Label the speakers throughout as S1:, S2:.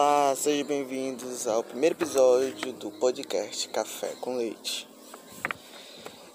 S1: Olá, sejam bem-vindos ao primeiro episódio do podcast Café com Leite.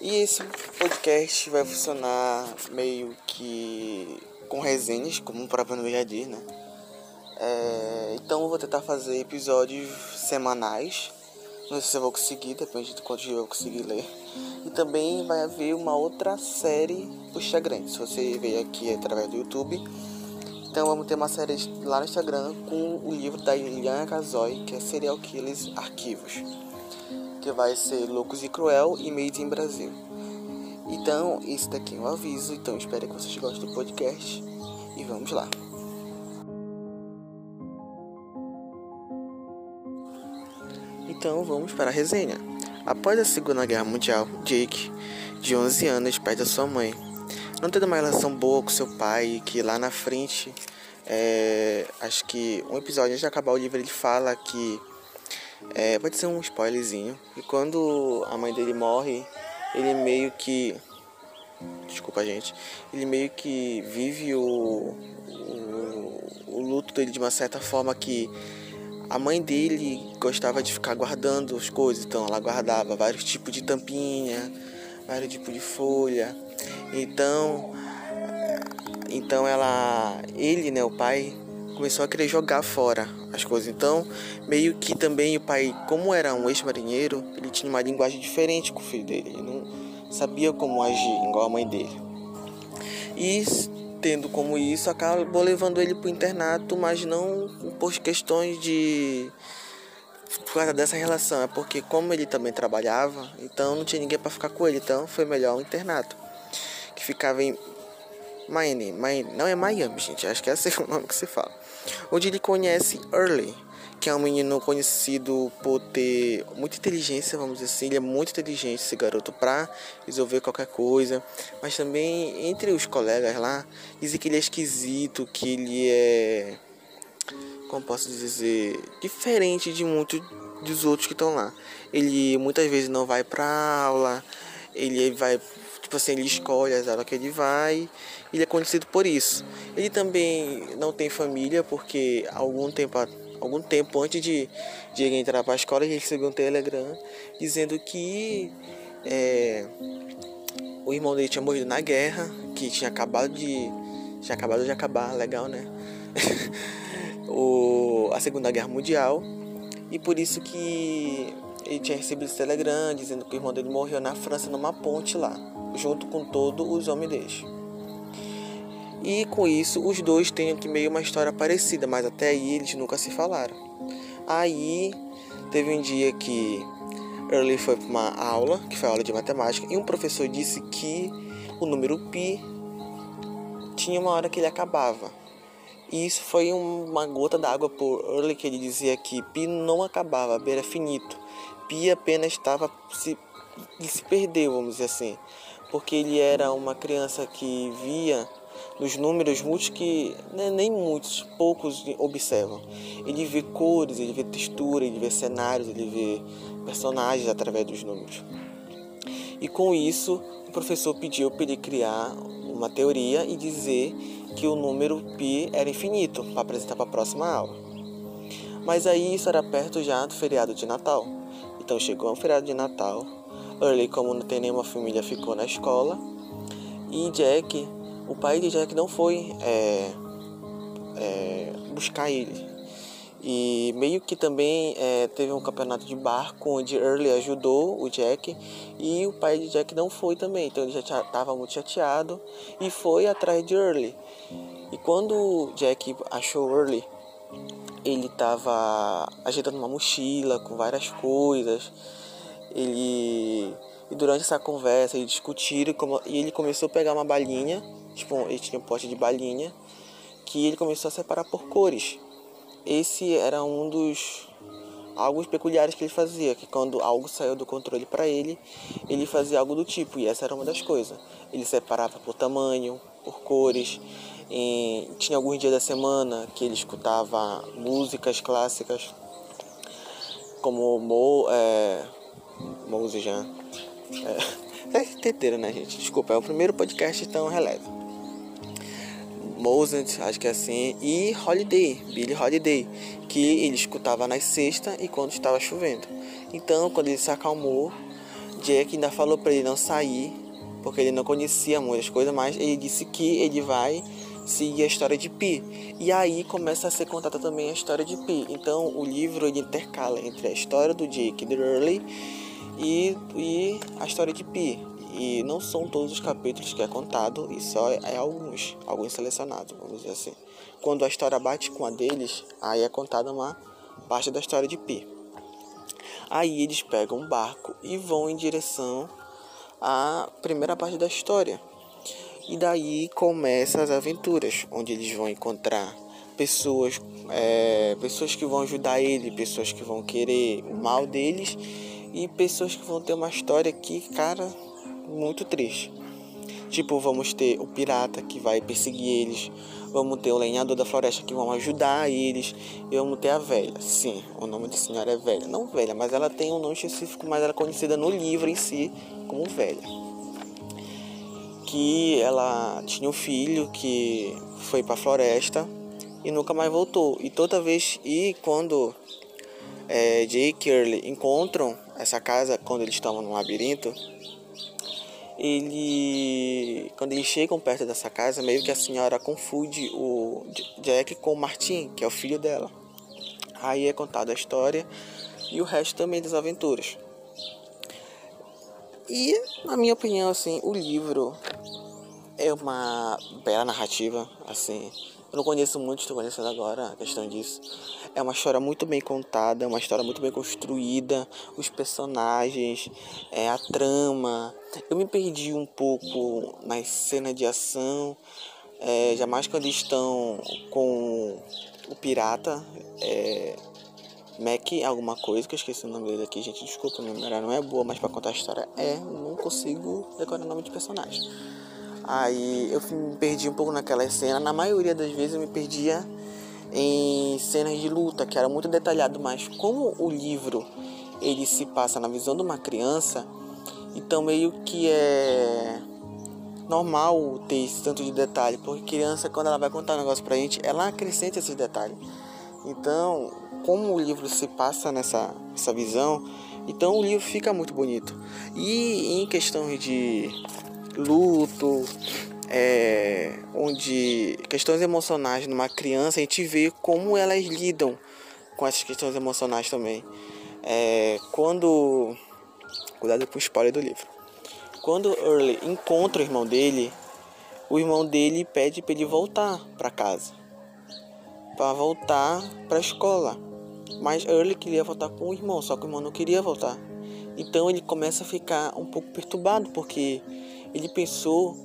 S1: E esse podcast vai funcionar meio que com resenhas, como o próprio nome já diz, né? É, então eu vou tentar fazer episódios semanais. Não sei se eu vou conseguir, depende de quanto eu vou conseguir ler. E também vai haver uma outra série pro Instagram. Se você veio aqui através do YouTube então vamos ter uma série lá no Instagram com o livro da Iliana Casoy, que é Serial Killers Arquivos, que vai ser Loucos e Cruel e Made in Brasil. Então, esse daqui é um aviso, então espero que vocês gostem do podcast e vamos lá. Então vamos para a resenha. Após a Segunda Guerra Mundial, Jake, de 11 anos, perde a sua mãe não tendo uma relação boa com seu pai, que lá na frente, é, acho que um episódio antes de acabar o livro ele fala que é, pode ser um spoilerzinho. E quando a mãe dele morre, ele meio que. Desculpa, gente. Ele meio que vive o, o, o luto dele de uma certa forma que a mãe dele gostava de ficar guardando as coisas, então ela guardava vários tipos de tampinha, vários tipos de folha. Então, então ela, ele, né, o pai, começou a querer jogar fora as coisas. Então, meio que também o pai, como era um ex-marinheiro, ele tinha uma linguagem diferente com o filho dele. Ele não sabia como agir igual a mãe dele. E tendo como isso, acabou levando ele para o internato, mas não por questões de por causa dessa relação, é porque como ele também trabalhava, então não tinha ninguém para ficar com ele, então foi melhor o internato ficava em Miami, Miami, não é Miami, gente, acho que é esse o nome que se fala. Onde ele conhece Early, que é um menino conhecido por ter muita inteligência, vamos dizer assim, ele é muito inteligente esse garoto para resolver qualquer coisa, mas também entre os colegas lá dizem que ele é esquisito, que ele é como posso dizer, diferente de muitos dos outros que estão lá. Ele muitas vezes não vai para aula, ele vai Tipo assim, ele escolhe as aulas que ele vai. Ele é conhecido por isso. Ele também não tem família, porque algum tempo, algum tempo antes de, de ele entrar para a escola, ele recebeu um telegram dizendo que é, o irmão dele tinha morrido na guerra, que tinha acabado de. Tinha acabado de acabar, legal, né? o, a Segunda Guerra Mundial. E por isso que ele tinha recebido esse dizendo que o irmão dele morreu na França numa ponte lá junto com todos os homens deles. E com isso, os dois têm aqui meio uma história parecida, mas até aí eles nunca se falaram. Aí teve um dia que Early foi para uma aula, que foi aula de matemática, e um professor disse que o número pi tinha uma hora que ele acabava. E isso foi uma gota d'água por Early que ele dizia que pi não acabava, era finito. Pi apenas estava se, se perdeu, vamos dizer assim porque ele era uma criança que via nos números muitos que né, nem muitos, poucos observam. Ele vê cores, ele vê textura, ele vê cenários, ele vê personagens através dos números. E com isso, o professor pediu para ele criar uma teoria e dizer que o número π era infinito para apresentar para a próxima aula. Mas aí isso era perto já do feriado de Natal. Então chegou o feriado de Natal, Early, como não tem nenhuma família, ficou na escola. E Jack, o pai de Jack não foi é, é, buscar ele. E meio que também é, teve um campeonato de barco onde Early ajudou o Jack e o pai de Jack não foi também. Então ele já estava muito chateado e foi atrás de Early. E quando Jack achou Early, ele estava ajeitando uma mochila com várias coisas ele e durante essa conversa eles discutiram e ele começou a pegar uma balinha, tipo, ele tinha um pote de balinha, que ele começou a separar por cores. Esse era um dos algo peculiares que ele fazia, que quando algo saiu do controle para ele, ele fazia algo do tipo, e essa era uma das coisas. Ele separava por tamanho, por cores. E tinha alguns dias da semana que ele escutava músicas clássicas, como é, Mouse já. É, é né, gente? Desculpa, é o primeiro podcast, então releve. Moses, acho que é assim, e Holiday, Billy Holiday, que ele escutava nas sextas e quando estava chovendo. Então, quando ele se acalmou, Jack ainda falou para ele não sair, porque ele não conhecia muitas coisas, mas ele disse que ele vai seguir a história de Pi. E aí começa a ser contada também a história de Pi. Então, o livro ele intercala entre a história do Jake Early e, e a história de Pi. E não são todos os capítulos que é contado, e só é alguns, alguns selecionados, vamos dizer assim. Quando a história bate com a deles, aí é contada uma parte da história de Pi. Aí eles pegam um barco e vão em direção à primeira parte da história. E daí começam as aventuras, onde eles vão encontrar pessoas, é, pessoas que vão ajudar ele, pessoas que vão querer o mal deles e pessoas que vão ter uma história que, cara, muito triste. Tipo, vamos ter o pirata que vai perseguir eles, vamos ter o lenhador da floresta que vão ajudar eles, e vamos ter a velha. Sim, o nome da senhora é velha. Não velha, mas ela tem um nome específico, mas ela é conhecida no livro em si como velha. Que ela tinha um filho que foi para a floresta e nunca mais voltou. E toda vez, e quando é, Jake e Early encontram essa casa, quando eles estavam no labirinto, ele quando eles chegam perto dessa casa meio que a senhora confunde o Jack com o Martin que é o filho dela aí é contada a história e o resto também das aventuras e na minha opinião assim o livro é uma bela narrativa assim eu não conheço muito, estou conhecendo agora a questão disso. É uma história muito bem contada, uma história muito bem construída, os personagens, é, a trama. Eu me perdi um pouco nas cenas de ação, é, jamais quando estão com o pirata. É, Mac alguma coisa, que eu esqueci o nome dele aqui, gente. Desculpa, minha memória não é boa, mas para contar a história é, não consigo decorar o nome de personagem. Aí eu me perdi um pouco naquela cena. Na maioria das vezes eu me perdia em cenas de luta, que era muito detalhado, mas como o livro ele se passa na visão de uma criança, então meio que é normal ter esse tanto de detalhe, porque criança quando ela vai contar um negócio pra gente, ela acrescenta esses detalhes. Então, como o livro se passa nessa essa visão, então o livro fica muito bonito. E em questão de luto, é, onde questões emocionais numa criança, a gente vê como elas lidam com essas questões emocionais também. É, quando. Cuidado com o spoiler do livro. Quando Early encontra o irmão dele, o irmão dele pede para ele voltar para casa, para voltar para a escola. Mas Early queria voltar com o irmão, só que o irmão não queria voltar. Então ele começa a ficar um pouco perturbado porque ele pensou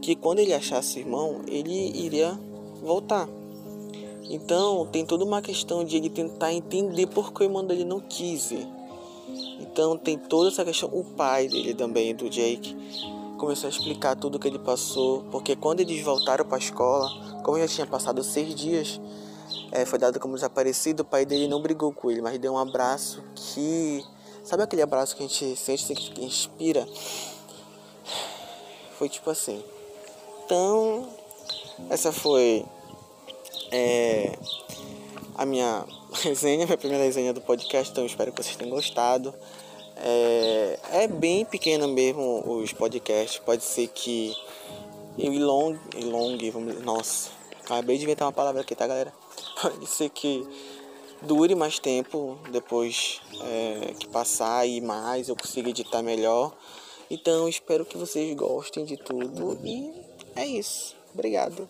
S1: que quando ele achasse irmão, ele iria voltar. Então tem toda uma questão de ele tentar entender por que o irmão dele não quis ir. Então tem toda essa questão. O pai dele também, do Jake, começou a explicar tudo que ele passou. Porque quando eles voltaram para a escola, como já tinha passado seis dias, é, foi dado como desaparecido, o pai dele não brigou com ele, mas deu um abraço que. Sabe aquele abraço que a gente sente, que inspira? Foi tipo assim. Então, essa foi é, a minha resenha, minha primeira resenha do podcast. Então, espero que vocês tenham gostado. É, é bem pequeno mesmo os podcasts. Pode ser que eu elongue, elongue vamos, nossa, acabei de inventar uma palavra aqui, tá, galera? Pode ser que dure mais tempo depois é, que passar e mais eu consiga editar melhor. Então espero que vocês gostem de tudo e é isso. Obrigado.